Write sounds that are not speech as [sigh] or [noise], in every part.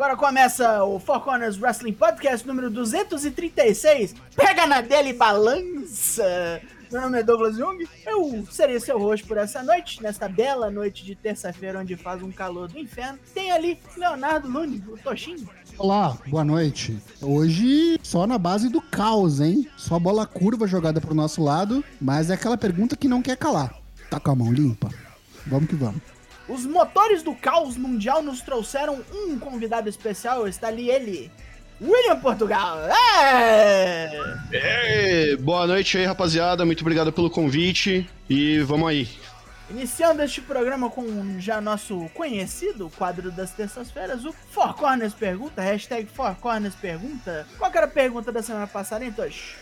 Agora começa o Four Corners Wrestling Podcast número 236. Pega na dele e balança. Meu nome é Douglas Jung, eu serei seu host por essa noite, nesta bela noite de terça-feira, onde faz um calor do inferno. Tem ali Leonardo Lune, o Toshinho. Olá, boa noite. Hoje só na base do caos, hein? Só bola curva jogada pro nosso lado, mas é aquela pergunta que não quer calar. Tá com a mão limpa? Vamos que vamos. Os motores do caos mundial nos trouxeram um convidado especial, está ali ele, William Portugal. É! Ei, boa noite aí, rapaziada. Muito obrigado pelo convite e vamos aí. Iniciando este programa com já nosso conhecido quadro das terças-feiras, o Four Corners Pergunta, hashtag Four Corners Pergunta. Qual era a pergunta da semana passada, hein, Tosh?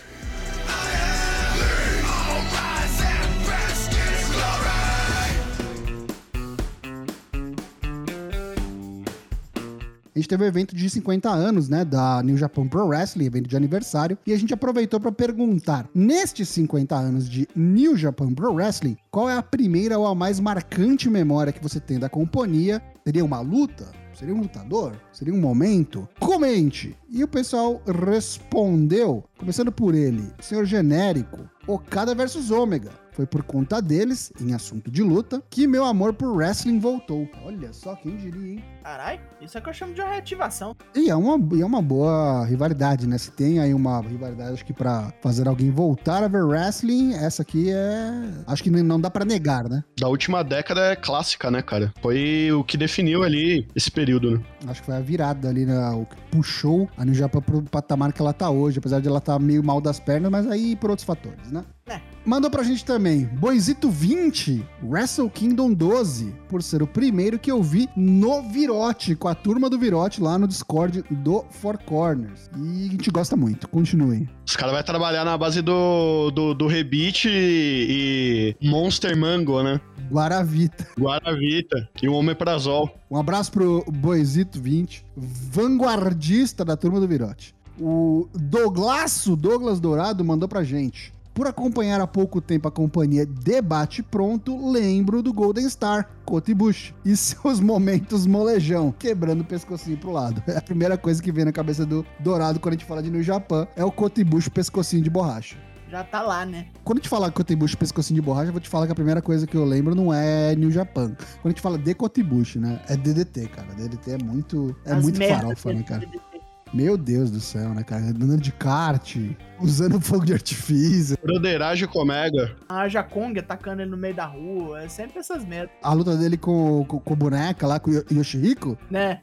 A gente teve o um evento de 50 anos, né, da New Japan Pro Wrestling, evento de aniversário, e a gente aproveitou para perguntar, nestes 50 anos de New Japan Pro Wrestling, qual é a primeira ou a mais marcante memória que você tem da companhia? Seria uma luta? Seria um lutador? Seria um momento? Comente! E o pessoal respondeu, começando por ele, senhor genérico, Okada versus Ômega. Foi por conta deles, em assunto de luta, que meu amor por wrestling voltou. Olha só, quem diria, hein? Caralho, isso é que eu chamo de uma reativação. E é uma, e é uma boa rivalidade, né? Se tem aí uma rivalidade, acho que pra fazer alguém voltar a ver wrestling, essa aqui é. Acho que não dá para negar, né? Da última década é clássica, né, cara? Foi o que definiu ali esse período, né? Acho que foi a virada ali, né? O que puxou a New Japan pro patamar que ela tá hoje, apesar de ela estar tá meio mal das pernas, mas aí por outros fatores, né? É. Mandou pra gente também, Boizito 20, Wrestle Kingdom 12, por ser o primeiro que eu vi no Virote, com a turma do Virote lá no Discord do Four Corners. E a gente gosta muito, continue. Os caras vão trabalhar na base do, do, do Rebite e, e Monster Mango, né? Guaravita. Guaravita e o Omeprazol. Um abraço pro Boizito 20, vanguardista da turma do Virote. O Douglasso, Douglas Dourado, mandou pra gente. Por acompanhar há pouco tempo a companhia Debate Pronto, lembro do Golden Star, Cotibush, e seus momentos molejão, quebrando o pescocinho pro lado. É a primeira coisa que vem na cabeça do Dourado quando a gente fala de New Japan, é o Cotibush pescocinho de borracha já tá lá, né? Quando a gente fala Cotibush pescocinho de borracha, eu vou te falar que a primeira coisa que eu lembro não é New Japan. Quando a gente fala de Cotibush, né? É DDT, cara. DDT é muito, é As muito farofa, né, cara? DDT. Meu Deus do céu, né, cara? Andando de kart, usando [laughs] fogo de artifício. Broderagem com Omega. A Jakong atacando ele no meio da rua. É sempre essas merdas. A luta dele com, com, com boneca lá, com o Yoshihiko. Né?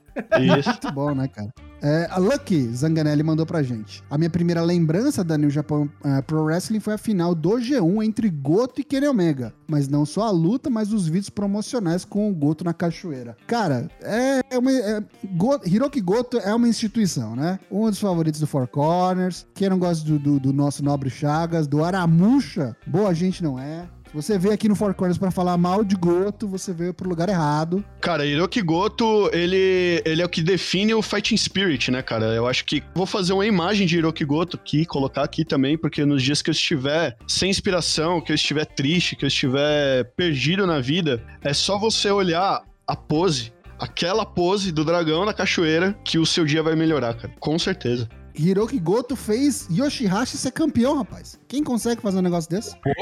Isso. [laughs] Muito bom, né, cara? É, a Lucky Zanganelli mandou pra gente. A minha primeira lembrança da New Japan uh, Pro Wrestling foi a final do G1 entre Goto e Kenny Omega. Mas não só a luta, mas os vídeos promocionais com o Goto na cachoeira. Cara, é, é uma. É, Goto, Hiroki Goto é uma instituição, né? Um dos favoritos do Four Corners. Quem não gosta do, do, do nosso nobre Chagas, do Aramucha, boa gente não é. Você veio aqui no Four Corners pra falar mal de Goto, você veio pro lugar errado. Cara, Hiroki Goto, ele, ele é o que define o Fighting Spirit, né, cara? Eu acho que vou fazer uma imagem de Hiroki Goto aqui, colocar aqui também, porque nos dias que eu estiver sem inspiração, que eu estiver triste, que eu estiver perdido na vida, é só você olhar a pose, aquela pose do dragão na cachoeira, que o seu dia vai melhorar, cara. Com certeza. Hiroki Goto fez Yoshihashi ser campeão, rapaz. Quem consegue fazer um negócio desse? Pô,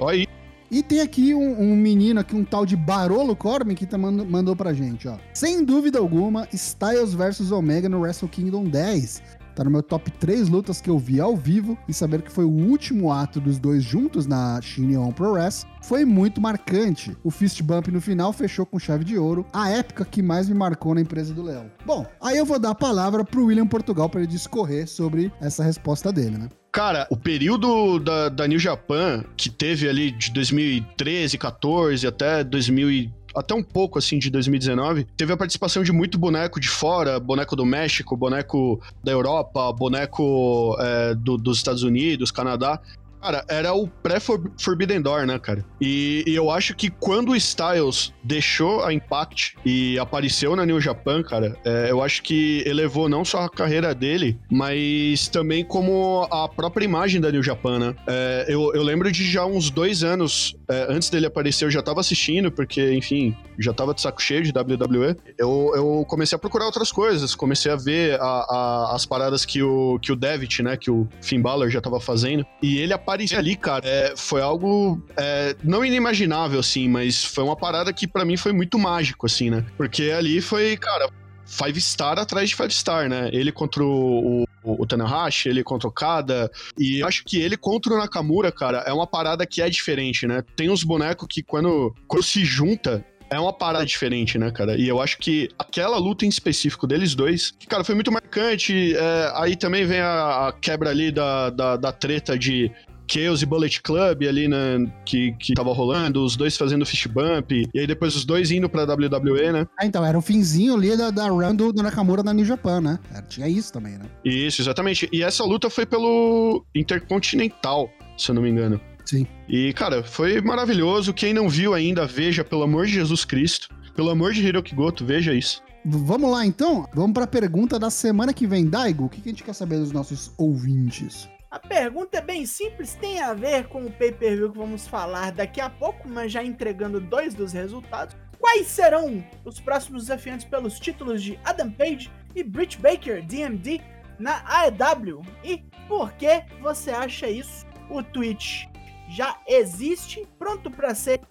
olha aí. E tem aqui um, um, menino aqui, um tal de Barolo Corman, que tá mando, mandou pra gente, ó. Sem dúvida alguma, Styles versus Omega no Wrestle Kingdom 10. Tá no meu top 3 lutas que eu vi ao vivo e saber que foi o último ato dos dois juntos na Shin Pro Wrestling foi muito marcante. O fist bump no final fechou com chave de ouro, a época que mais me marcou na empresa do Leão. Bom, aí eu vou dar a palavra pro William Portugal para ele discorrer sobre essa resposta dele, né? Cara, o período da, da New Japan, que teve ali de 2013, 14 até 2000 até um pouco assim de 2019, teve a participação de muito boneco de fora, boneco do México, boneco da Europa, boneco é, do, dos Estados Unidos, Canadá. Cara, era o pré-Forbidden Door, né, cara? E, e, eu acho que quando o Styles deixou a Impact e apareceu na New Japan, cara, é, eu acho que elevou não só a carreira dele, mas também como a própria imagem da New Japan, né? É, eu, eu lembro de já uns dois anos É, antes dele aparecer, eu já tava assistindo, porque, enfim, já tava de saco cheio de WWE. Eu, eu comecei a procurar outras coisas, comecei a ver a, a, as paradas que o, que o Devitt, né, que o Finn Balor já tava fazendo. E ele aparecer ali, cara, é, foi algo é, não inimaginável, assim, mas foi uma parada que para mim foi muito mágico, assim, né? Porque ali foi, cara, five star atrás de five star, né? Ele contra o, o, o Tanahashi, ele contra o Kada. E eu acho que ele contra o Nakamura, cara, é uma parada que é diferente, né? Tem uns bonecos que quando, quando se junta, é uma parada diferente, né, cara? E eu acho que aquela luta em específico deles dois, cara, foi muito marcante. É, aí também vem a, a quebra ali da, da, da, treta de Chaos e Bullet Club ali, né, que, que tava rolando, os dois fazendo fist bump, e aí depois os dois indo pra WWE, né? Ah, então, era o finzinho ali da, da run do, do Nakamura na New Japan, né? Era, tinha isso também, né? Isso, exatamente. E essa luta foi pelo Intercontinental, se eu não me engano. Sim. E, cara, foi maravilhoso. Quem não viu ainda, veja, pelo amor de Jesus Cristo. Pelo amor de Hiroki Goto, veja isso. Vamos lá, então? Vamos pra pergunta da semana que vem. Daigo, o que a gente quer saber dos nossos ouvintes? A pergunta é bem simples, tem a ver com o pay-per-view que vamos falar daqui a pouco, mas já entregando dois dos resultados. Quais serão os próximos desafiantes pelos títulos de Adam Page e Britt Baker, DMD, na AEW? E por que você acha isso? O tweet já existe, pronto para ser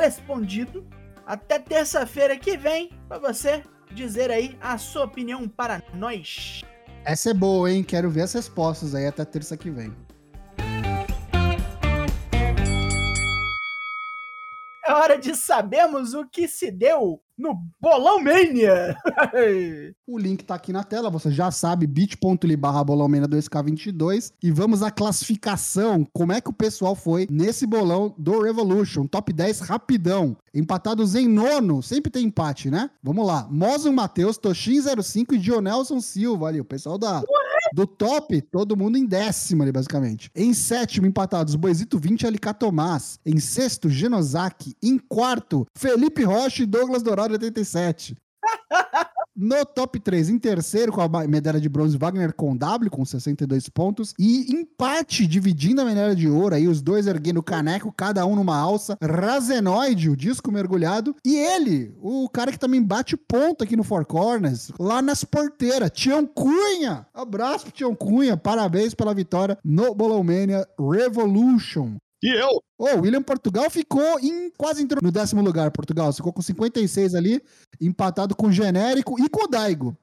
respondido. Até terça-feira que vem, para você dizer aí a sua opinião para nós. Essa é boa, hein? Quero ver as respostas aí até terça que vem. É hora de sabermos o que se deu no Bolão Mania. [laughs] o link tá aqui na tela, você já sabe, bit.ly barra Bolão Mania 2K22. E vamos à classificação, como é que o pessoal foi nesse bolão do Revolution. Top 10 rapidão. Empatados em nono, sempre tem empate, né? Vamos lá. Mozon Matheus, Toshin05 e Dionelson Silva ali, o pessoal da... Do top, todo mundo em décimo ali, basicamente. Em sétimo, empatados, Boisito 20 e LK Tomás. Em sexto, Genosaki. Em quarto, Felipe Rocha e Douglas Dourado 87. [laughs] No top 3, em terceiro, com a medalha de bronze, Wagner com W, com 62 pontos. E empate, dividindo a medalha de ouro, aí os dois erguendo o caneco, cada um numa alça. Razenoide, o disco mergulhado. E ele, o cara que também bate ponto aqui no Four Corners, lá nas porteiras, Tião Cunha. Abraço pro Tião Cunha, parabéns pela vitória no Bolomania Revolution. E eu? O oh, William Portugal ficou em quase entrou no décimo lugar. Portugal ficou com 56 ali, empatado com o Genérico e com o Daigo.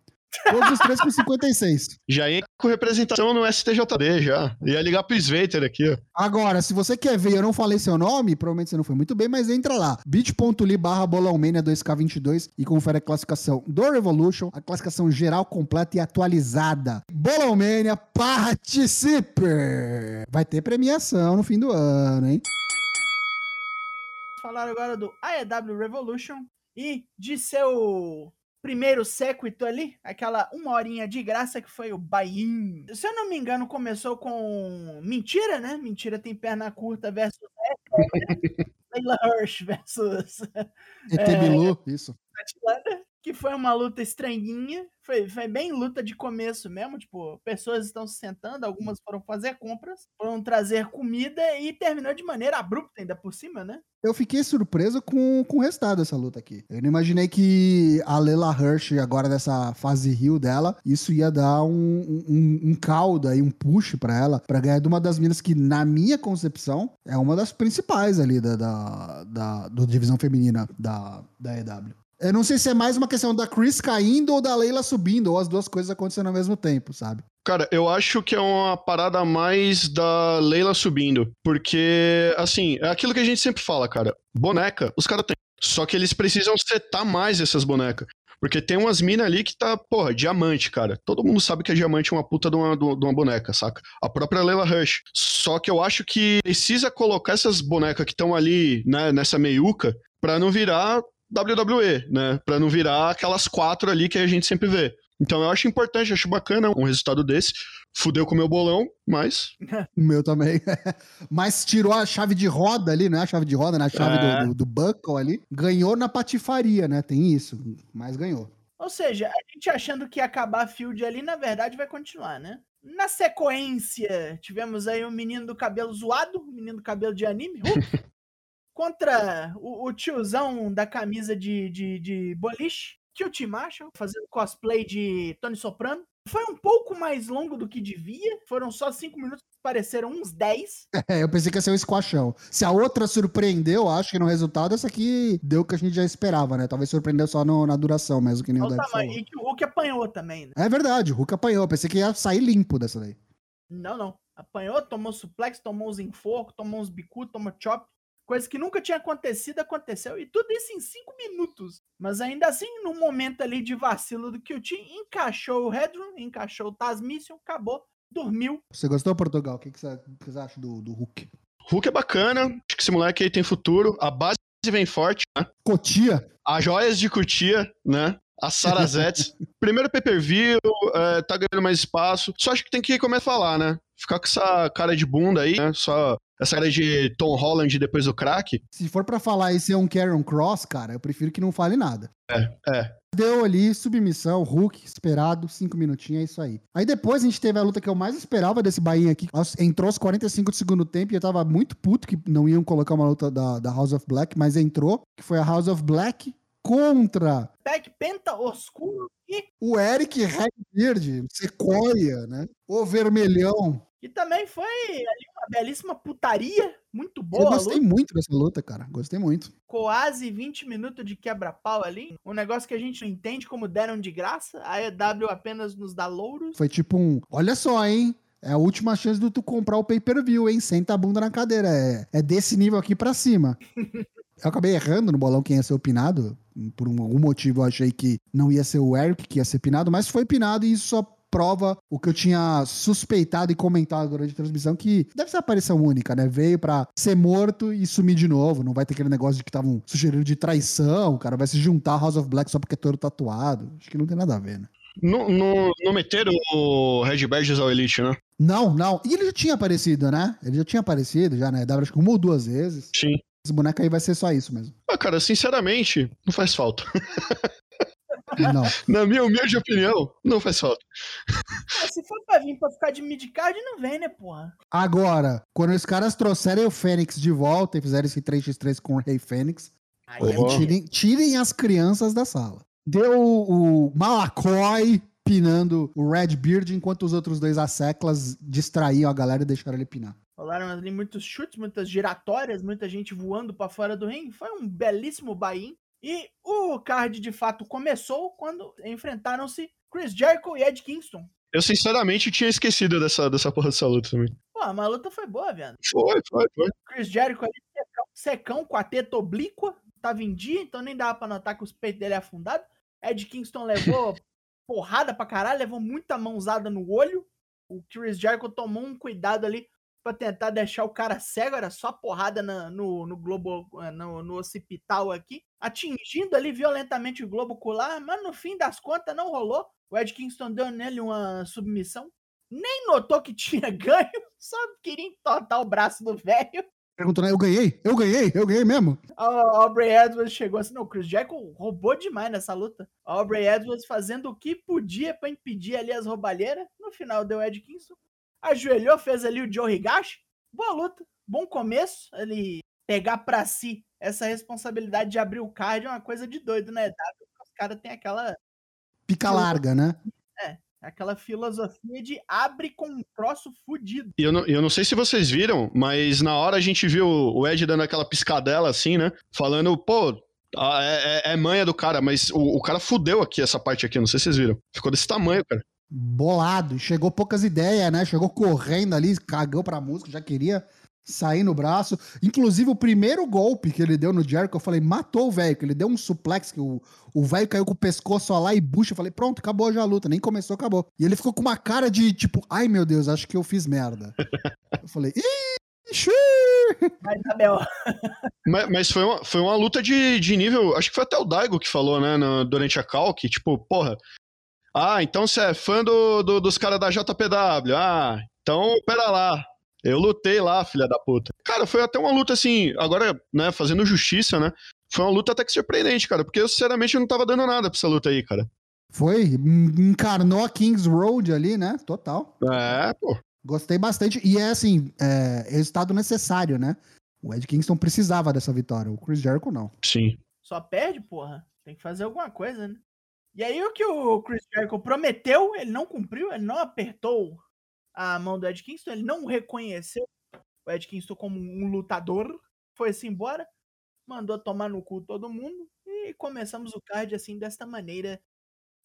Todos os três com 56. Já ia com representação no STJD, já. Ia ligar pro Sveiter aqui, ó. Agora, se você quer ver, eu não falei seu nome, provavelmente você não foi muito bem, mas entra lá. bit.ly barra bolãomania 2K22 e confere a classificação do Revolution, a classificação geral completa e atualizada. Bolãomania, participe! Vai ter premiação no fim do ano, hein? Falar agora do AEW Revolution e de seu primeiro séquito ali, aquela uma horinha de graça que foi o Bain. Se eu não me engano, começou com Mentira, né? Mentira tem perna curta versus [laughs] Leila Hirsch versus ET é, isso. Que foi uma luta estranhinha, foi, foi bem luta de começo mesmo, tipo, pessoas estão se sentando, algumas foram fazer compras, foram trazer comida e terminou de maneira abrupta ainda por cima, né? Eu fiquei surpreso com, com o resultado dessa luta aqui. Eu não imaginei que a Lela Hirsch, agora nessa fase rio dela, isso ia dar um, um, um caldo aí, um push para ela, para ganhar de uma das minas que, na minha concepção, é uma das principais ali da, da, da do divisão feminina da, da EW. Eu não sei se é mais uma questão da Chris caindo ou da Leila subindo, ou as duas coisas acontecendo ao mesmo tempo, sabe? Cara, eu acho que é uma parada mais da Leila subindo. Porque, assim, é aquilo que a gente sempre fala, cara. Boneca, os caras têm. Só que eles precisam setar mais essas bonecas. Porque tem umas minas ali que tá, porra, diamante, cara. Todo mundo sabe que a diamante é uma puta de uma, de uma boneca, saca? A própria Leila Rush. Só que eu acho que precisa colocar essas bonecas que estão ali, né, nessa meiuca, pra não virar WWE, né? Pra não virar aquelas quatro ali que a gente sempre vê. Então eu acho importante, acho bacana um resultado desse. Fudeu com o meu bolão, mas. [laughs] o meu também. [laughs] mas tirou a chave de roda ali, né? A chave de roda, na né? chave é. do, do, do buckle ali. Ganhou na patifaria, né? Tem isso. Mas ganhou. Ou seja, a gente achando que ia acabar a field ali, na verdade vai continuar, né? Na sequência, tivemos aí o menino do cabelo zoado, o menino do cabelo de anime, Hulk. [laughs] contra o, o tiozão da camisa de, de, de boliche, Tio T. Marshall, fazendo cosplay de Tony Soprano. Foi um pouco mais longo do que devia, foram só cinco minutos, pareceram uns 10. [laughs] É, eu pensei que ia ser um squashão. Se a outra surpreendeu, acho que no resultado, essa aqui deu o que a gente já esperava, né? Talvez surpreendeu só no- na duração mesmo, que nem o falou. E que o Hulk apanhou também, né? É verdade, o Hulk apanhou. Eu pensei que ia sair limpo dessa daí. Não, não. Apanhou, tomou suplex, tomou uns enforcos, tomou uns bicu, tomou chop. Coisa que nunca tinha acontecido, aconteceu. E tudo isso em cinco minutos. Mas ainda assim, num momento ali de vacilo do QT, encaixou o Headroom, encaixou o Tasmission, acabou, dormiu. Você gostou, Portugal? O que, que, você, que você acha do, do Hulk? Hulk é bacana, acho que esse moleque aí tem futuro. A base vem forte, né? Cotia? As joias de Cutia, né? A Sarazetes. [laughs] Primeiro pay-per-view, é, tá ganhando mais espaço. Só acho que tem que começar a falar, né? Ficar com essa cara de bunda aí, né? Só essa cara de Tom Holland depois do crack. Se for pra falar e ser um Karen Cross, cara, eu prefiro que não fale nada. É. Deu ali, submissão, Hulk, esperado, cinco minutinhos, é isso aí. Aí depois a gente teve a luta que eu mais esperava desse Bahia aqui. Entrou aos 45 do segundo tempo e eu tava muito puto que não iam colocar uma luta da, da House of Black, mas entrou, que foi a House of Black contra Pack Penta Oscuro e o Eric Redbeard, Sequoia, né? O Vermelhão. que também foi ali uma belíssima putaria. Muito Eu boa a gostei muito dessa luta, cara. Gostei muito. Quase 20 minutos de quebra-pau ali. Um negócio que a gente não entende como deram de graça. A EW apenas nos dá louros. Foi tipo um. Olha só, hein? É a última chance de tu comprar o pay-per-view, hein? Senta a bunda na cadeira. É, é desse nível aqui pra cima. [laughs] Eu acabei errando no bolão quem ia ser o pinado. Por um- algum motivo eu achei que não ia ser o Eric que ia ser pinado, mas foi pinado e isso só prova o que eu tinha suspeitado e comentado durante a transmissão, que deve ser aparição única, né? Veio pra ser morto e sumir de novo. Não vai ter aquele negócio de que estavam sugerindo de traição, o cara vai se juntar a House of Black só porque é todo tatuado. Acho que não tem nada a ver, né? Não, não, não meteram o Red Badges ao Elite, né? Não, não. E ele já tinha aparecido, né? Ele já tinha aparecido, já, né? Dava acho que uma ou duas vezes. Sim. Esse boneco aí vai ser só isso mesmo. Ah, cara, sinceramente, não faz falta. [laughs] Não. Na minha humilde opinião, não faz falta. Se for pra vir pra ficar de midcard, não vem, né, porra? Agora, quando os caras trouxerem o Fênix de volta e fizerem esse 3x3 com o Rei Fênix, é tirem, tirem as crianças da sala. Deu o Malacói pinando o Redbeard, enquanto os outros dois asseclas distraíam a galera e deixaram ele pinar. Rolaram ali muitos chutes, muitas giratórias, muita gente voando pra fora do ringue. Foi um belíssimo buy E o card de fato começou quando enfrentaram-se Chris Jericho e Ed Kingston. Eu sinceramente tinha esquecido dessa, dessa porra dessa luta também. Pô, a luta foi boa, velho. Foi, foi, foi. Chris Jericho ali, secão, secão com a teta oblíqua, tava em dia, então nem dava pra notar que os peitos dele é afundado. Ed Kingston levou [laughs] porrada pra caralho, levou muita mãozada no olho. O Chris Jericho tomou um cuidado ali pra tentar deixar o cara cego, era só porrada na- no, no globo, eh, no, no occipital aqui, atingindo ali violentamente o globo ocular, mas no fim das contas não rolou. O Ed Kingston deu nele uma submissão, nem notou que [laughs] tinha ganho, só queria entortar o braço do velho. Perguntou, né? Eu ganhei? Eu ganhei? Eu ganhei mesmo? A Aubrey Edwards chegou assim, não, o Chris Jericho roubou demais nessa luta. A Aubrey Edwards fazendo o que podia pra impedir ali as roubalheiras. No final deu Ed Kingston. Ajoelhou, fez ali o Joe Higashi. Boa luta, bom começo. Ele pegar pra si essa responsabilidade de abrir o card é uma coisa de doido, né? Os caras têm aquela, Pica larga, né? aquela filosofia de abre com um troço fudido. E eu não, eu não sei se vocês viram, mas na hora a gente viu o Ed dando aquela piscadela assim, né? Falando, pô, é, é- é manha do cara, mas o, o cara fudeu aqui essa parte aqui, não sei se vocês viram. Ficou desse tamanho, cara. Bolado, chegou poucas ideias, né? Chegou correndo ali, cagou pra música, já queria sair no braço. Inclusive, o primeiro golpe que ele deu no Jericho, eu falei, matou o velho, que ele deu um suplex, que o o velho caiu com o pescoço lá e bucha. Eu falei, pronto, acabou já a luta, nem começou, acabou. E ele ficou com uma cara de tipo, ai meu Deus, acho que eu fiz merda. [laughs] eu falei, ih. Mas, [laughs] Mas, mas foi, uma, foi uma luta de, de nível. Acho que foi até o Daigo que falou, né, no- durante a call, que, tipo, porra. Ah, então você é fã do, do- dos caras da JPW. Ah, então pera lá. Eu lutei lá, filha da puta. Cara, foi até uma luta assim, agora, né, fazendo justiça, né? Foi uma luta até que surpreendente, cara, porque eu sinceramente não tava dando nada pra essa luta aí, cara. Foi, en- encarnou a Kings Road ali, né? Total. É, pô. Gostei bastante. E é assim, é resultado necessário, né? O Ed Kingston precisava dessa vitória, o Chris Jericho não. Sim. Só perde, porra. Tem que fazer alguma coisa, né? E aí o que o Chris Jericho prometeu, ele não cumpriu, ele não apertou a mão do Ed Kingston, ele não reconheceu o Ed Kingston como um lutador, foi-se embora, mandou tomar no cu todo mundo e começamos o card assim desta maneira.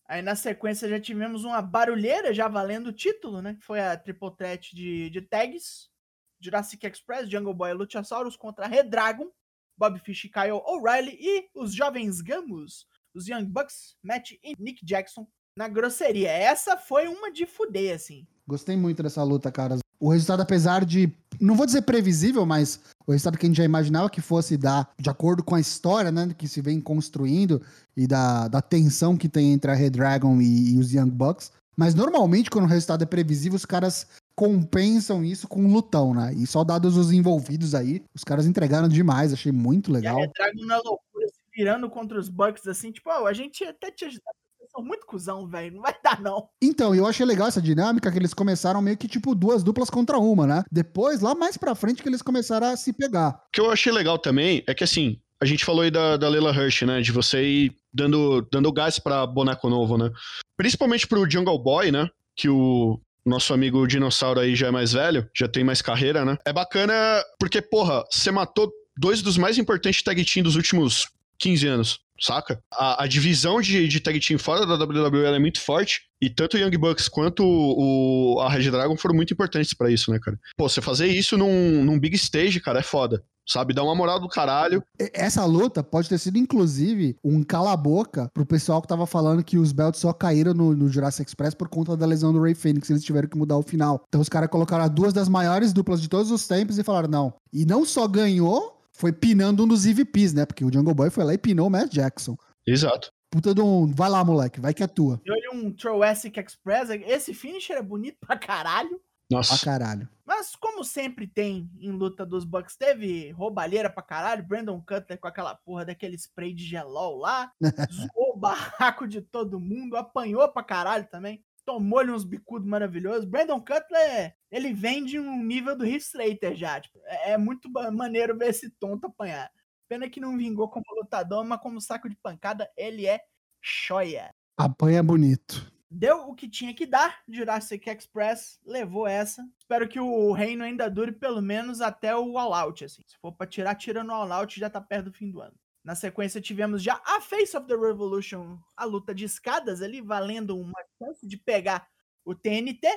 Aí na sequência já tivemos uma barulheira já valendo o título, né? Foi a triple threat de, de tags, Jurassic Express, Jungle Boy e Luchasaurus contra Redragon, Bob Fish e Kyle O'Reilly e os jovens Gamos, os Young Bucks, Matt e Nick Jackson na grosseria. Essa foi uma de fuder, assim. Gostei muito dessa luta, cara. O resultado, apesar de. Não vou dizer previsível, mas o resultado que a gente já imaginava que fosse dar, de acordo com a história, né? Que se vem construindo e da, da tensão que tem entre a Red Dragon e, e os Young Bucks. Mas normalmente, quando o resultado é previsível, os caras compensam isso com um lutão, né? E só dados os envolvidos aí, os caras entregaram demais, achei muito legal. E a Red Dragon na loucura, virando contra os Bucks, assim, tipo, oh, a gente até te ajudar são muito cuzão, velho. Não vai [laughs] dar, não. Então, eu achei legal essa dinâmica que eles começaram meio que, tipo, duas duplas contra uma, né? Depois, lá mais pra frente, que eles começaram a se pegar. O que eu achei legal também é que, assim, a gente falou aí da, da Leila Hirsch, né? De você ir dando, dando gás pra boneco novo, né? Principalmente pro Jungle Boy, né? Que o, nosso amigo dinossauro aí já é mais velho, já tem mais carreira, né? É bacana porque, porra, você matou dois dos mais importantes tag team dos últimos 15 anos saca? A, a divisão de, de tag team fora da WWE é muito forte. E tanto o Young Bucks quanto o, a Red Dragon foram muito importantes para isso, né, cara? Pô, você fazer isso num, num big stage, cara, é foda. Sabe, dá uma moral do caralho. Essa luta pode ter sido, inclusive, um cala-boca pro pessoal que tava falando que os belts só caíram no, no Jurassic Express por conta da lesão do Ray Phoenix. Eles tiveram que mudar o final. Então os caras colocaram duas das maiores duplas de todos os tempos e falaram: não. E não só ganhou, foi pinando um dos EVPs, né? Porque o Jungle Boy foi lá e pinou o Matt Jackson. Exato. Puta de um. Vai lá, moleque, vai que é tua. Eu olhei um Troasic Express. Esse finisher é bonito pra caralho. Nossa. Pra caralho. Mas como sempre tem em luta dos Bucks, teve roubalheira pra caralho. Brandon Cutler com aquela porra daquele spray de gelol lá. [laughs] zoou o barraco de todo mundo. Apanhou pra caralho também tomou-lhe uns bicudos maravilhosos. Brandon Cutler, ele vem de um nível do Heath Slater já. Tipo, é, é muito maneiro ver esse tonto apanhar. Pena que não vingou como lutador, mas como saco de pancada, ele é choia. Apanha bonito. Deu o que tinha que dar. Jurassic Express levou essa. Espero que o reino ainda dure pelo menos até o All Out. Assim. Se for pra tirar, tira no All Out, já tá perto do fim do ano. Na sequência, tivemos já a Face of the Revolution, a luta de escadas ali, valendo uma chance de pegar o TNT,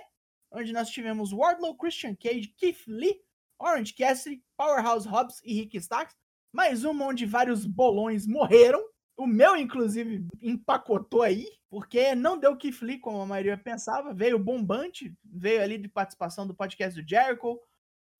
onde nós tivemos Wardlow, Christian Cage, Keith Lee, Orange Cassidy, Powerhouse Hobbs e Rick Starks. Mais uma onde vários bolões morreram. O meu, inclusive, empacotou aí, porque não deu Keith Lee, como a maioria pensava. Veio bombante, veio ali de participação do podcast do Jericho,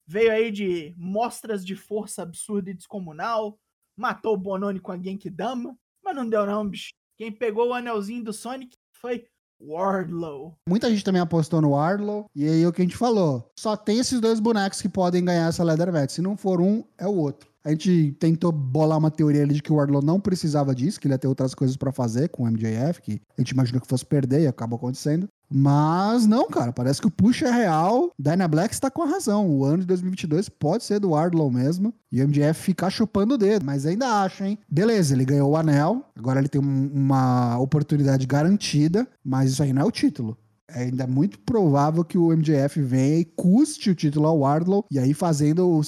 veio aí de mostras de força absurda e descomunal matou o Bononi com a Genkidama, mas não deu não, bicho. Quem pegou o anelzinho do Sonic foi Wardlow. Muita gente também apostou no Wardlow, e aí é o que a gente falou. Só tem esses dois bonecos que podem ganhar essa Leather Match. Se não for um, é o outro. A gente tentou bolar uma teoria ali de que o Wardlow não precisava disso, que ele ia ter outras coisas para fazer com o MJF, que a gente imaginou que fosse perder e acabou acontecendo. Mas não, cara, parece que o push é real. Dyna Black está com a razão. O ano de 2022 pode ser do Wardlow mesmo. E o MJF ficar chupando o dedo. Mas ainda acho, hein? Beleza, ele ganhou o anel. Agora ele tem um, uma oportunidade garantida. Mas isso aí não é o título. É ainda muito provável que o MJF venha e custe o título ao Wardlow, e aí fazendo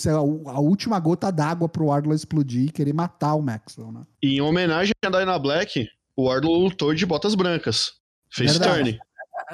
a última gota d'água pro Wardlow explodir e querer matar o Maxwell, né? E em homenagem a Dana Black, o Wardlow lutou de botas brancas. Fez turn.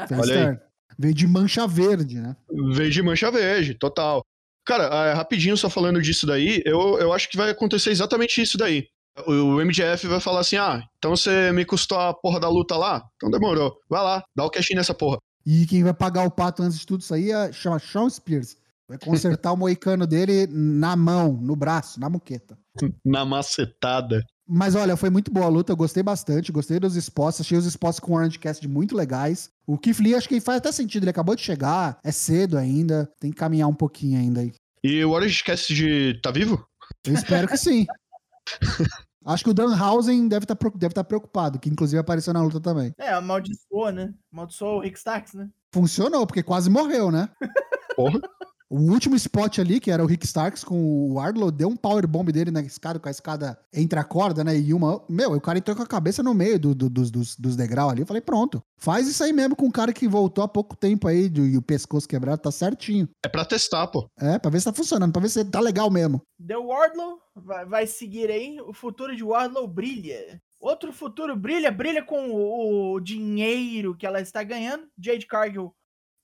Fez Olha. Aí. Veio de mancha verde, né? Veio de mancha verde, total. Cara, é, rapidinho só falando disso daí, eu, eu acho que vai acontecer exatamente isso daí. O MJF vai falar assim: ah, então você me custou a porra da luta lá? Então demorou. Vai lá, dá o cash nessa porra. E quem vai pagar o pato antes de tudo isso aí é, chama Sean Spears. Vai consertar o [laughs] moicano dele na mão, no braço, na muqueta. na macetada. Mas olha, foi muito boa a luta, eu gostei bastante, gostei dos spots, achei os spots com o Orange Cast muito legais. O Keith Lee acho que faz até sentido, ele acabou de chegar, é cedo ainda, tem que caminhar um pouquinho ainda aí. E o Orange Cast de tá vivo? Eu espero que sim. [laughs] Acho que o Danhausen deve estar tá, deve tá preocupado, que inclusive apareceu na luta também. É, amaldiçoou, né? Amaldiçoou o Rick Starks, né? Funcionou, porque quase morreu, né? Porra. O último spot ali, que era o Rick Starks com o Wardlow, deu um powerbomb dele na escada, com a escada entre a corda, né? E uma. Meu, o cara entrou com a cabeça no meio do, do, dos, dos, dos degraus ali. Eu falei, pronto. Faz isso aí mesmo com um cara que voltou há pouco tempo aí e o pescoço quebrado, tá certinho. É pra testar, pô. É, pra ver se tá funcionando, pra ver se tá legal mesmo. Deu Wardlow, vai, vai seguir aí. O futuro de Wardlow brilha. Outro futuro brilha, brilha com o, o dinheiro que ela está ganhando. Jade Cargill,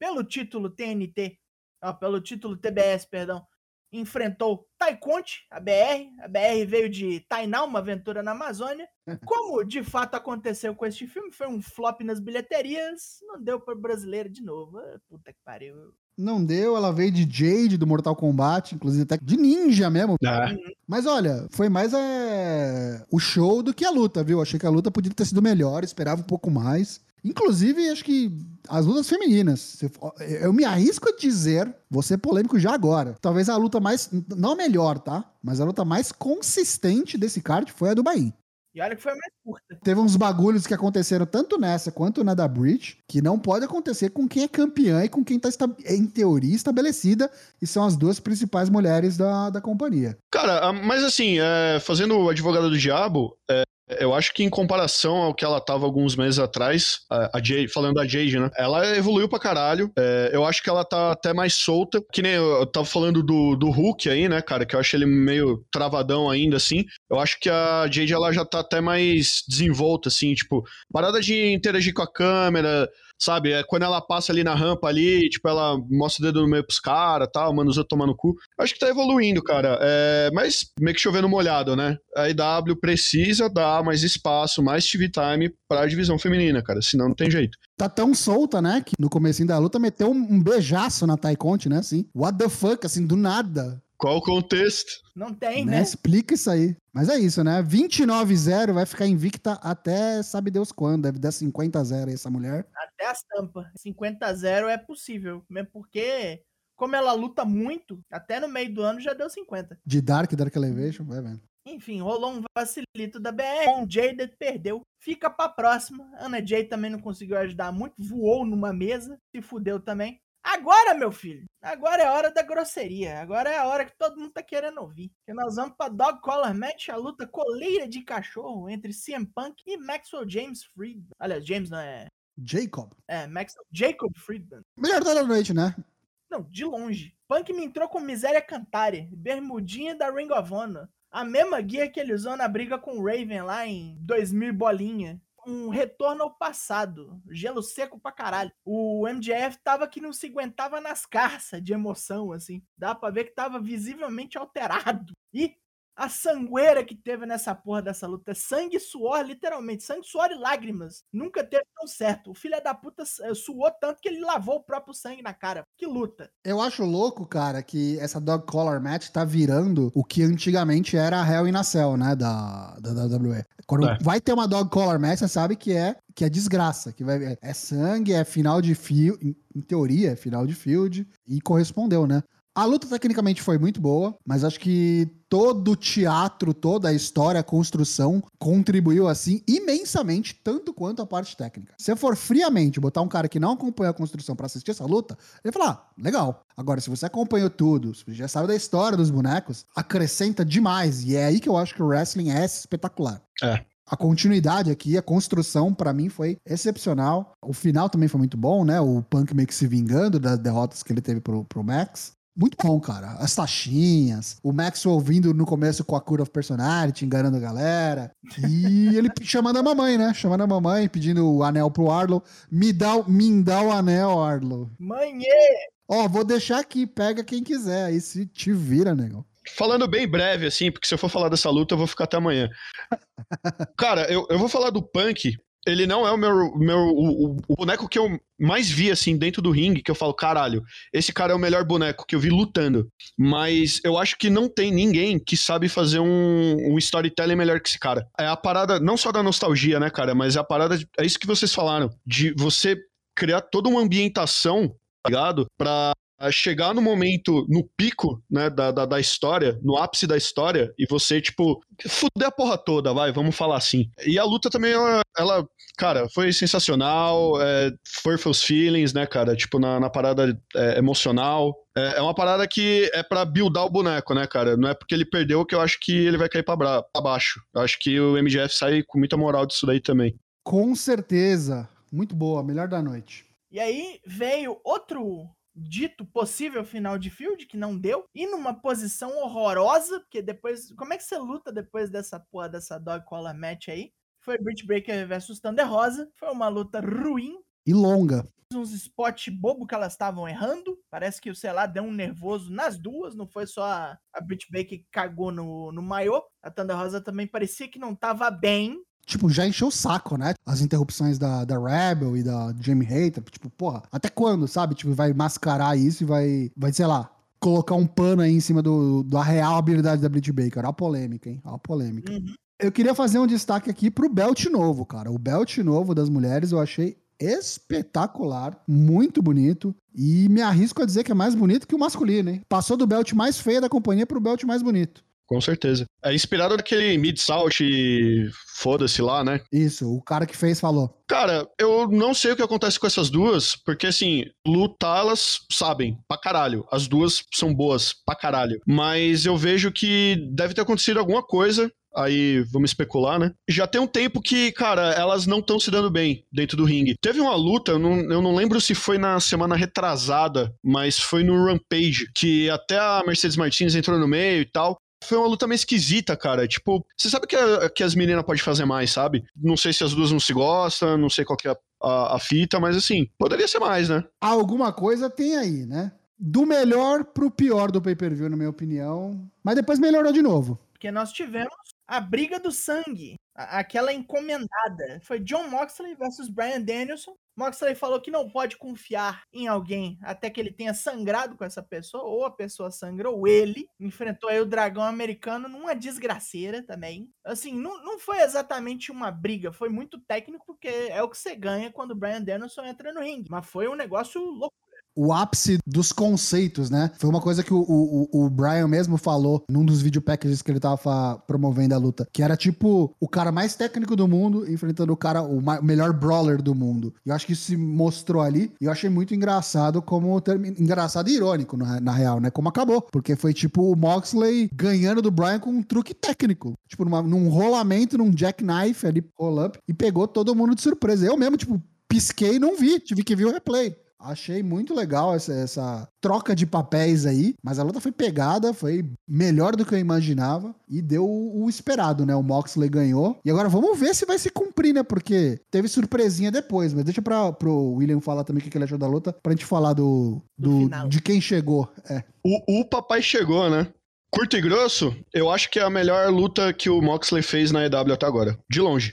pelo título TNT, ó, pelo título TBS, perdão, enfrentou Taikonte, a BR. A BR veio de Tainá, uma aventura na Amazônia. [laughs] Como de fato aconteceu com este filme, foi um flop nas bilheterias, não deu para brasileiro de novo. Ah, Puta que pariu. Não deu, ela veio de Jade, do Mortal Kombat, inclusive até de ninja mesmo. É. Mas olha, foi mais é, o show do que a luta, viu? Achei que a luta podia ter sido melhor, esperava um pouco mais. Inclusive, acho que as lutas femininas. for- Eu me arrisco a dizer, vou ser polêmico já agora. Talvez a luta mais. Não a melhor, tá? Mas a luta mais consistente desse card foi a do Bahia. E olha que foi mais curta. Teve uns bagulhos que aconteceram tanto nessa quanto na da Bridge, que não pode acontecer com quem é campeã e com quem tá, esta- em teoria, estabelecida, e são as duas principais mulheres da, da companhia. Cara, a- mas assim, é, fazendo o advogado do diabo, é, eu acho que em comparação ao que ela tava alguns meses atrás, a, a Jade, falando da Jade, né? Ela evoluiu pra caralho. É, eu acho que ela tá até mais solta. Que nem eu, eu tava falando do, do Hulk aí, né, cara? Que eu acho ele meio travadão ainda, assim. Eu acho que a Jade, ela já tá até mais desenvolta, assim, tipo, parada de interagir com a câmera, sabe? É quando ela passa ali na rampa ali, tipo, ela mostra o dedo no meio pros caras, tal, mano, os outros tomando cu. Acho que tá evoluindo, cara. É, mas meio que chovendo molhado, né? A IW precisa dar mais espaço, mais TV time pra divisão feminina, cara. Senão não tem jeito. Tá tão solta, né? Que no comecinho da luta meteu um, beijaço na Conte, né? Assim, what the fuck, assim, do nada. Qual o contexto? Não tem, né? né? Explica isso aí. Mas é isso, né? 29-0 vai ficar invicta até sabe Deus quando. Deve dar 50-0 aí essa mulher. Até as tampas. 50 a 0 é possível. Mesmo porque, como ela luta muito, até no meio do ano já deu 50. De Dark, Dark Elevation, vai vendo. Enfim, rolou um vacilito da BR. Um Jaded perdeu. Fica pra próxima. Ana Jay também não conseguiu ajudar muito. Voou numa mesa. Se fudeu também. Agora, meu filho, agora é a hora da grosseria. Agora é a hora que todo mundo tá querendo ouvir. Que nós vamos pra Dog Collar Match, a luta coleira de cachorro entre CM Punk e Maxwell James Friedman. Aliás, James não é. Jacob. É, Maxwell Jacob Friedman. Melhor da noite, né? Não, de longe. Punk me entrou com miséria Cantare, bermudinha da Ring of Honor. A mesma guia que ele usou na briga com o Raven lá em 2000 e bolinha. Um retorno ao passado. Gelo seco pra caralho. O MJF tava que não se aguentava nas carças de emoção, assim. Dá pra ver que tava visivelmente alterado. E a sangueira que teve nessa porra dessa luta. É sangue e suor, literalmente. Sangue, suor e lágrimas. Nunca teve tão certo. O filho da puta eh, suou tanto que ele lavou o próprio sangue na cara. Que luta. Eu acho louco, cara, que essa Dog Collar Match tá virando o que antigamente era a Hell in a Cell, né? Da, da, da WWE. Quando É. vai ter uma Dog Collar Match, você sabe que é, que é desgraça. Que vai, é, é sangue, é final de field. Em, em teoria, é final de field. E correspondeu, né? A luta tecnicamente foi muito boa, mas acho que todo o teatro, toda a história, a construção contribuiu assim imensamente, tanto quanto a parte técnica. Se eu for friamente botar um cara que não acompanha a construção pra assistir essa luta, ele vai falar, ah, legal. Agora, se você acompanhou tudo, se você já sabe da história dos bonecos, acrescenta demais. E é aí que eu acho que o wrestling é espetacular. É. A continuidade aqui, a construção, pra mim, foi excepcional. O final também foi muito bom, né? O Punk meio que se vingando das derrotas que ele teve pro, pro Max. Muito bom, cara. As taxinhas, o Max ouvindo no começo com a Cura of Personality, enganando a galera. E [laughs] ele chamando a mamãe, né? Chamando a mamãe, pedindo o anel pro Arlo. Me dá, o- me dá o anel, Arlo. Manhê! Ó, vou deixar aqui, pega quem quiser. Aí se te vira, negão. Falando bem breve, assim, porque se eu for falar dessa luta, eu vou ficar até amanhã. [laughs] Cara, eu, eu vou falar do Punk. Ele não é o meu, meu o, o- boneco que eu mais vi, assim, dentro do ringue, que eu falo, caralho, esse cara é o melhor boneco que eu vi lutando. Mas eu acho que não tem ninguém que sabe fazer um, um storytelling melhor que esse cara. É a parada, não só da nostalgia, né, cara, mas é a parada, de- é isso que vocês falaram, de você criar toda uma ambientação, tá ligado? Pra chegar no momento, no pico, né, da, da, da, história, no ápice da história, e você, tipo, fuder a porra toda, vai, vamos falar assim. E a luta também, ela, ela cara, foi sensacional, é, for feels feelings, né, cara, tipo, na, na parada é, emocional. É, é, uma parada que é para buildar o boneco, né, cara? Não é porque ele perdeu que eu acho que ele vai cair pra, pra baixo. Eu acho que o MGF sai com muita moral disso daí também. Com certeza. Muito boa, melhor da noite. E aí veio outro dito possível final de field, que não deu, e numa posição horrorosa, porque depois. Como é que você luta depois dessa porra dessa dog collar match aí? Foi Brit Breaker versus Thunder Rosa. Foi uma luta ruim. E longa. Uns spot bobo que elas estavam errando. Parece que, sei lá, deu um nervoso nas duas. Não foi só a, a Brit Baker que cagou no, no maiô. A Thunder Rosa também parecia que não tava bem tipo, já encheu o saco, né? As interrupções da, da Rebel e da Jamie Hater, tipo, porra, até quando, sabe? Tipo, vai mascarar isso e vai, vai sei lá, colocar um pano aí em cima do, da real habilidade da Britt Baker. Olha a polêmica, hein? Olha a polêmica. Uhum. Eu queria fazer um destaque aqui pro belt novo, cara. O belt novo das mulheres eu achei espetacular, muito bonito. E me arrisco a dizer que é mais bonito que o masculino, hein? Passou do belt mais feio da companhia pro belt mais bonito. Com certeza. É inspirado naquele Mid-South foda-se lá, né? Isso, o cara que fez falou. Cara, eu não sei o que acontece com essas duas, porque assim, lutar elas sabem, pra caralho. As duas são boas, pra caralho. Mas eu vejo que deve ter acontecido alguma coisa aí vamos especular, né? Já tem um tempo que, cara, elas não estão se dando bem dentro do ringue. Teve uma luta, eu não, eu não lembro se foi na semana retrasada, mas foi no Rampage, que até a Mercedes Martins entrou no meio e tal. Foi uma luta meio esquisita, cara. Tipo, você sabe que, a, que as meninas podem fazer mais, sabe? Não sei se as duas não se gostam, não sei qual que é a, a fita, mas assim, poderia ser mais, né? Alguma coisa tem aí, né? Do melhor pro pior do pay-per-view, na minha opinião. Mas depois melhorou de novo. Porque nós tivemos a briga do sangue, aquela encomendada. Foi John Moxley versus Brian Danielson. Moxley falou que não pode confiar em alguém até que ele tenha sangrado com essa pessoa, ou a pessoa sangrou ele. Enfrentou aí o dragão americano numa desgraceira também. Assim, não, não foi exatamente uma briga, foi muito técnico, porque é o que você ganha quando o Brian Danielson entra no ringue. Mas foi um negócio louco o ápice dos conceitos, né? Foi uma coisa que o, o, o Brian mesmo falou num dos video packages que ele tava promovendo a luta, que era tipo o cara mais técnico do mundo enfrentando o cara, o melhor brawler do mundo. Eu acho que isso se mostrou ali, e eu achei muito engraçado como engraçado e irônico na, na, real, né? Como acabou, porque foi tipo o Moxley ganhando do Brian com um truque técnico, tipo numa, num rolamento, num jackknife ali, roll up, e pegou todo mundo de surpresa. Eu mesmo, tipo, pisquei e não vi, tive que ver o replay. Achei muito legal essa, essa, troca de papéis aí, mas a luta foi pegada, foi melhor do que eu imaginava e deu o, o esperado, né? O Moxley ganhou. E agora vamos ver se vai se cumprir, né? Porque teve surpresinha depois, mas deixa pra, pro William falar também o que ele achou da luta, pra gente falar do, do, do de quem chegou. É. O, o papai chegou, né? Curto e grosso, eu acho que é a melhor luta que o Moxley fez na EW até agora. De longe.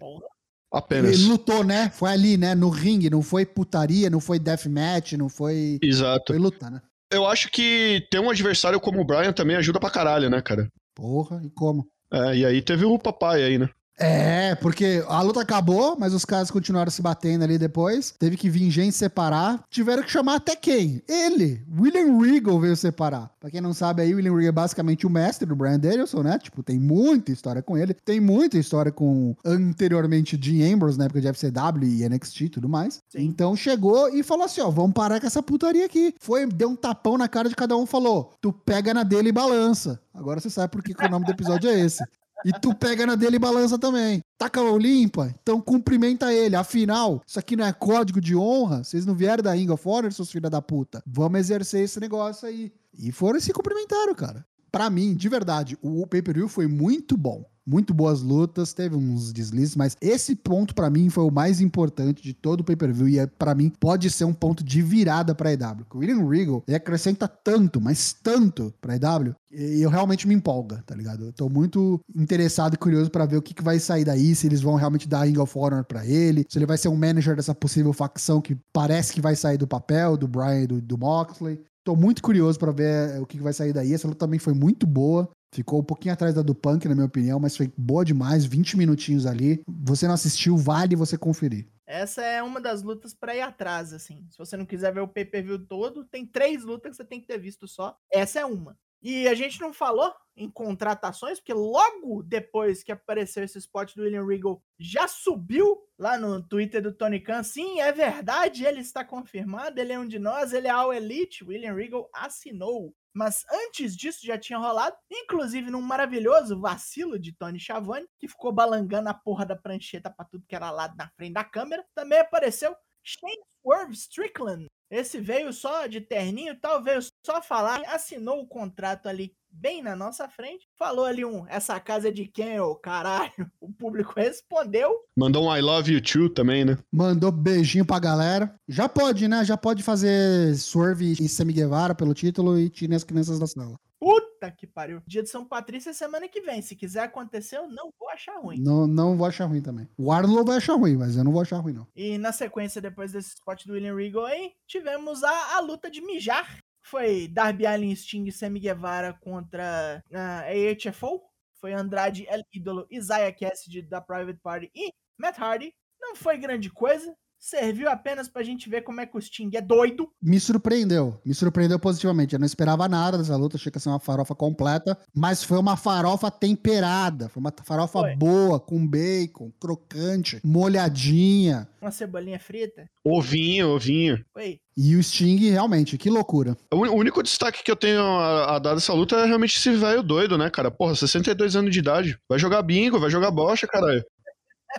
Apenas. Ele lutou, né? Foi ali, né? No ringue, não foi putaria, não foi deathmatch, não foi. Exato. Foi luta, né? Eu acho que ter um adversário como o Brian também ajuda pra caralho, né, cara? Porra, e como? É, e aí teve o papai aí, né? É, porque a luta acabou, mas os caras continuaram se batendo ali depois. Teve que vir gente separar. Tiveram que chamar até quem? Ele. William Regal veio separar. Pra quem não sabe aí, William Regal é basicamente o mestre do Brian Danielson, né? Tipo, tem muita história com ele. Tem muita história com anteriormente Dean Ambrose, na época de FCW e NXT e tudo mais. Sim. Então chegou e falou assim: ó, vamos parar com essa putaria aqui. Foi, deu um tapão na cara de cada um falou: tu pega na dele e balança. Agora você sabe por que, que o nome do episódio é esse. E tu pega na dele e balança também. Taca a limpa, então cumprimenta ele. Afinal, isso aqui não é código de honra? Vocês não vieram da Ring of Honor, seus filhos da puta? Vamos exercer esse negócio aí. E foram e se cumprimentaram, cara. Pra mim, de verdade, o pay-per-view foi muito bom muito boas lutas, teve uns deslizes, mas esse ponto para mim foi o mais importante de todo o pay-per-view e é, para mim pode ser um ponto de virada para EW. O William Regal ele acrescenta tanto, mas tanto para EW, e eu realmente me empolga, tá ligado? Eu tô muito interessado e curioso para ver o que, que vai sair daí, se eles vão realmente dar Ring of Honor para ele, se ele vai ser um manager dessa possível facção que parece que vai sair do papel do Brian do, do Moxley. Tô muito curioso para ver o que vai sair daí. Essa luta também foi muito boa. Ficou um pouquinho atrás da do Punk, na minha opinião, mas foi boa demais, 20 minutinhos ali. Você não assistiu, vale você conferir. Essa é uma das lutas pra ir atrás, assim. Se você não quiser ver o pay-per-view todo, tem três lutas que você tem que ter visto só. Essa é uma. E a gente não falou em contratações, porque logo depois que apareceu esse spot do William Regal, já subiu lá no Twitter do Tony Khan. Sim, é verdade, ele está confirmado, ele é um de nós, ele é All Elite. William Regal assinou. Mas antes disso já tinha rolado, inclusive num maravilhoso vacilo de Tony Schiavone, que ficou balangando a porra da prancheta pra tudo que era lado na frente da câmera. Também apareceu Shane Swerve Strickland. Esse veio só de terninho e tal, veio só falar, assinou o contrato ali bem na nossa frente, falou ali um, essa casa é de quem, ô caralho? [laughs] O público respondeu. Mandou um I love you too também, né? Mandou beijinho pra galera. Já pode, né? Já pode fazer Swerve e Sammy Guevara pelo título e tire as crianças da sala. Puta que pariu. Dia de São Patrício é semana que vem. Se quiser acontecer, eu não vou achar ruim. Não, não vou achar ruim também. O Arnold vai achar ruim, mas eu não vou achar ruim, não. E na sequência, depois desse spot do William Regal aí, tivemos a, a luta de mijar. Foi Darby Allin, Sting e Sammy Guevara contra a AHFO. Foi Andrade, El Ídolo, Isaiah Cassidy da Private Party e Matt Hardy. Não foi grande coisa. Serviu apenas pra gente ver como é que o Sting é doido. Me surpreendeu. Me surpreendeu positivamente. Eu não esperava nada dessa luta. Achei que ia ser uma farofa completa. Mas foi uma farofa temperada. Foi uma farofa Foi. boa, com bacon, crocante, molhadinha. Uma cebolinha frita. Ovinho, ovinho. Foi. E o Sting, realmente, que loucura. O único destaque que eu tenho a, a dar dessa luta é realmente esse velho doido, né, cara? Porra, 62 anos de idade. Vai jogar bingo, vai jogar bocha, caralho.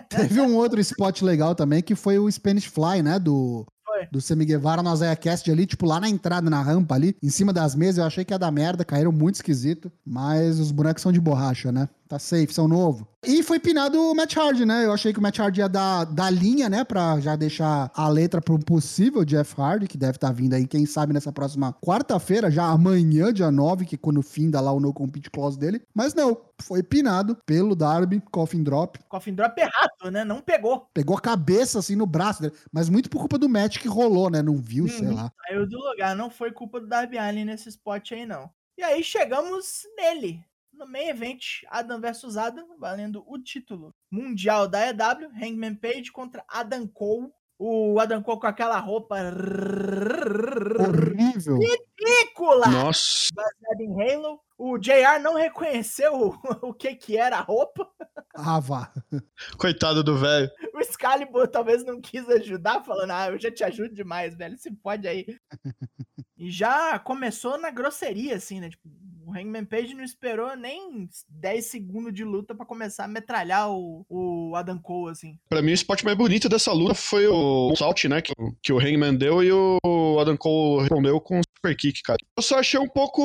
Teve um outro spot legal também, que foi o Spanish Fly, né? Do, Foi. do Sammy Guevara no Isaiah Cast ali, tipo, lá na entrada, na rampa ali, em cima das mesas. Eu achei que ia dar merda, caíram muito esquisito. Mas os bonecos são de borracha, né? Tá safe, são novo. E foi pinado o Matt Hardy, né? Eu achei que o Matt Hardy ia dar, dar linha, né? Pra já deixar a letra um possível Jeff Hardy, que deve estar vindo aí, quem sabe, nessa próxima quarta-feira, já amanhã, dia 9, que é quando finda lá o No Compete Clause dele. Mas não, foi pinado pelo Darby, Coffin Drop. Coffin Drop errado, né? Não pegou. Pegou a cabeça assim no braço dele, mas muito por culpa do match que rolou, né? Não viu, sei Uhum. lá. Saiu do lugar. Não foi culpa do Darby Allin nesse spot aí, não. E aí chegamos nele. No main event, Adam vs Adam, valendo o título mundial da EW, Hangman Page contra Adam Cole. O Adam Cole com aquela roupa Horrível. ridícula Nossa. baseada em Halo. O JR não reconheceu o, [laughs] o que que era a roupa. Ah, vá. Coitado do velho. O Excalibur talvez não quis ajudar, falando, ah, eu já te ajudo demais, velho, se pode aí. [laughs] e já começou na grosseria, assim, né? Tipo, o Hangman Page não esperou nem 10 segundos de luta pra começar a metralhar o, o Adam Cole, assim. Pra mim, o spot mais bonito dessa luta foi o salt, né? Que, que o Hangman deu e o Adam Cole respondeu com um super kick, cara. Eu só achei um pouco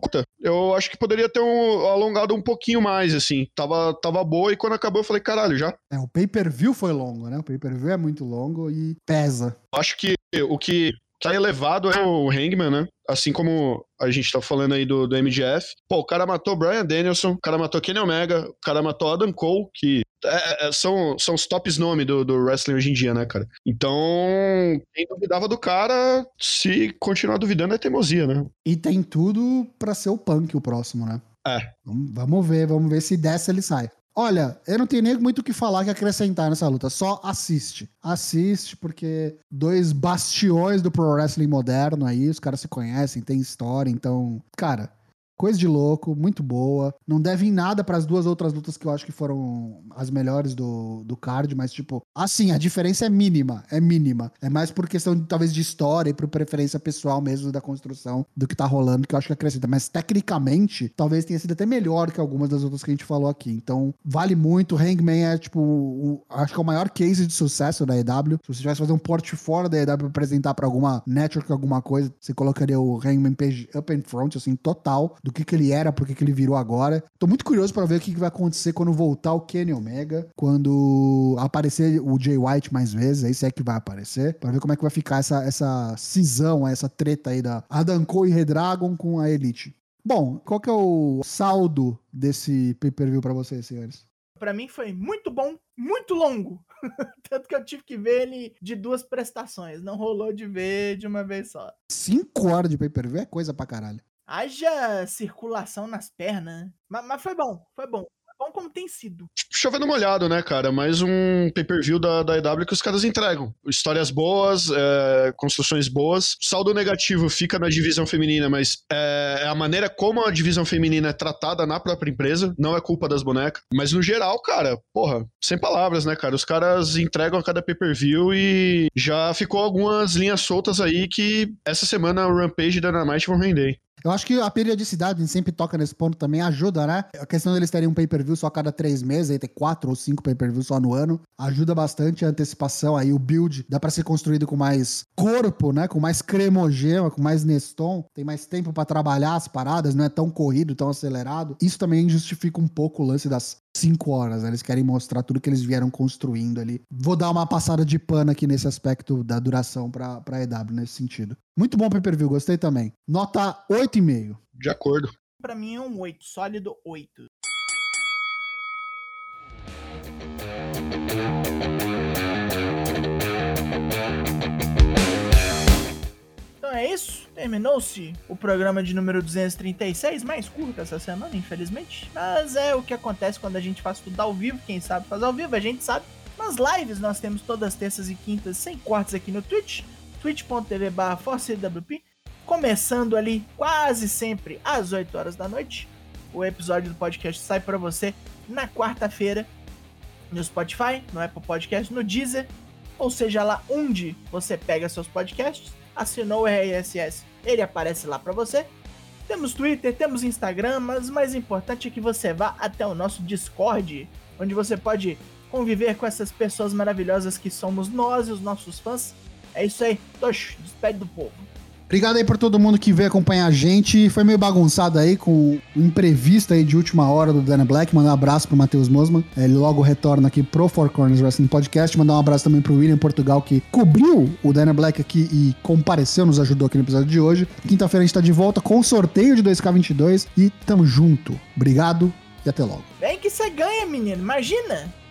curta. Eu acho que poderia ter um, alongado um pouquinho mais, assim. Tava, tava boa e quando acabou eu falei, caralho, já. É, o pay-per-view foi longo, né? O pay-per-view é muito longo e pesa. Acho que o que tá elevado é o Hangman, né? Assim como a gente tá falando aí do, do MGF. Pô, o cara matou Brian Danielson, o cara matou Kenny Omega, o cara matou Adam Cole, que é- é- são, são os tops nomes do, do wrestling hoje em dia, né, cara? Então, quem duvidava do cara, se continuar duvidando, é teimosia, né? E tem tudo pra ser o Punk o próximo, né? É. Vamos, vamos ver, vamos ver se dessa ele sai. Olha, eu não tenho nem muito o que falar que acrescentar nessa luta, só assiste. Assiste, porque dois bastiões do pro wrestling moderno aí, os caras se conhecem, tem história, então, cara, coisa de louco, muito boa. Não deve em nada para as duas outras lutas que eu acho que foram as melhores do, do card, mas, tipo, assim, a diferença é mínima, é mínima. É mais por questão, talvez, de história e por preferência pessoal mesmo da construção do que tá rolando, que eu acho que acrescenta. Mas, tecnicamente, talvez tenha sido até melhor que algumas das outras que a gente falou aqui. Então, vale muito. Hangman é, tipo, o- acho que é o maior case de sucesso da EW. Se você tivesse fazer um fora da EW pra apresentar pra alguma network, alguma coisa, você colocaria o Hangman Page up in front, assim, total, do que que ele era, por que que ele virou agora. Tô muito curioso pra ver o que que vai acontecer quando voltar o Kenny Omega, quando aparecer o Jay White mais vezes, aí se é que vai aparecer, pra ver como é que vai ficar essa, essa cisão, essa treta aí da Adam Cole e Redragon com a Elite. Bom, qual que é o saldo desse pay-per-view pra vocês, senhores? Pra mim foi muito bom, muito longo. [laughs] Tanto que eu tive que ver ele de duas prestações. Não rolou de ver de uma vez só. Cinco horas de pay-per-view é coisa pra caralho. Haja circulação nas pernas. né? Mas, mas foi bom, foi bom. bom como tem sido. Chovendo molhado, né, cara? Mais um pay-per-view da, da EW que os caras entregam. Histórias boas, é, construções boas. Saldo negativo fica na divisão feminina, mas é, é, a maneira como a divisão feminina é tratada na própria empresa. Não é culpa das bonecas. Mas no geral, cara, porra, sem palavras, né, cara? Os caras entregam a cada pay-per-view e já ficou algumas linhas soltas aí que essa semana o Rampage e Dynamite vão render. Eu acho que a periodicidade, a gente sempre toca nesse ponto também, ajuda, né? A questão deles terem um pay-per-view só a cada três meses, aí ter quatro ou cinco pay-per-views só no ano, ajuda bastante a antecipação, aí o build dá para ser construído com mais corpo, né? Com mais cremogema, com mais Neston, tem mais tempo para trabalhar as paradas, não é tão corrido, tão acelerado. Isso também justifica um pouco o lance das cinco horas, né? Eles querem mostrar tudo que eles vieram construindo ali. Vou dar uma passada de pano aqui nesse aspecto da duração pra, pra EW, nesse sentido. Muito bom pay-per-view, gostei também. Nota 8,5. De acordo. Pra mim é um 8, sólido 8. É isso. Terminou-se o programa de número 236, mais curto essa semana, infelizmente. Mas é o que acontece quando a gente faz tudo ao vivo. Quem sabe faz ao vivo, a gente sabe. Nas lives nós temos todas as terças e quintas sem cortes aqui no Twitch, twitch.tv ForceWP, começando ali quase sempre às 8 horas da noite. O episódio do podcast sai para você na quarta-feira no Spotify, no Apple Podcast, no Deezer, ou seja lá onde você pega seus podcasts assinou o RSS, ele aparece lá para você. Temos Twitter, temos Instagram, mas o mais importante é que você vá até o nosso Discord, onde você pode conviver com essas pessoas maravilhosas que somos nós e os nossos fãs. É isso aí, Tosh, despede do povo. Obrigado aí por todo mundo que veio acompanhar a gente. Foi meio bagunçado aí com o imprevisto aí de última hora do Dana Black. Mandar um abraço pro Matheus Mosman. Ele logo retorna aqui pro Four Corners Wrestling Podcast. Mandar um abraço também pro William Portugal, que cobriu o Dana Black aqui e compareceu, nos ajudou aqui no episódio de hoje. Quinta-feira a gente tá de volta com o sorteio de 2K22 e tamo junto. Obrigado e até logo. Vem que você ganha, menino. Imagina!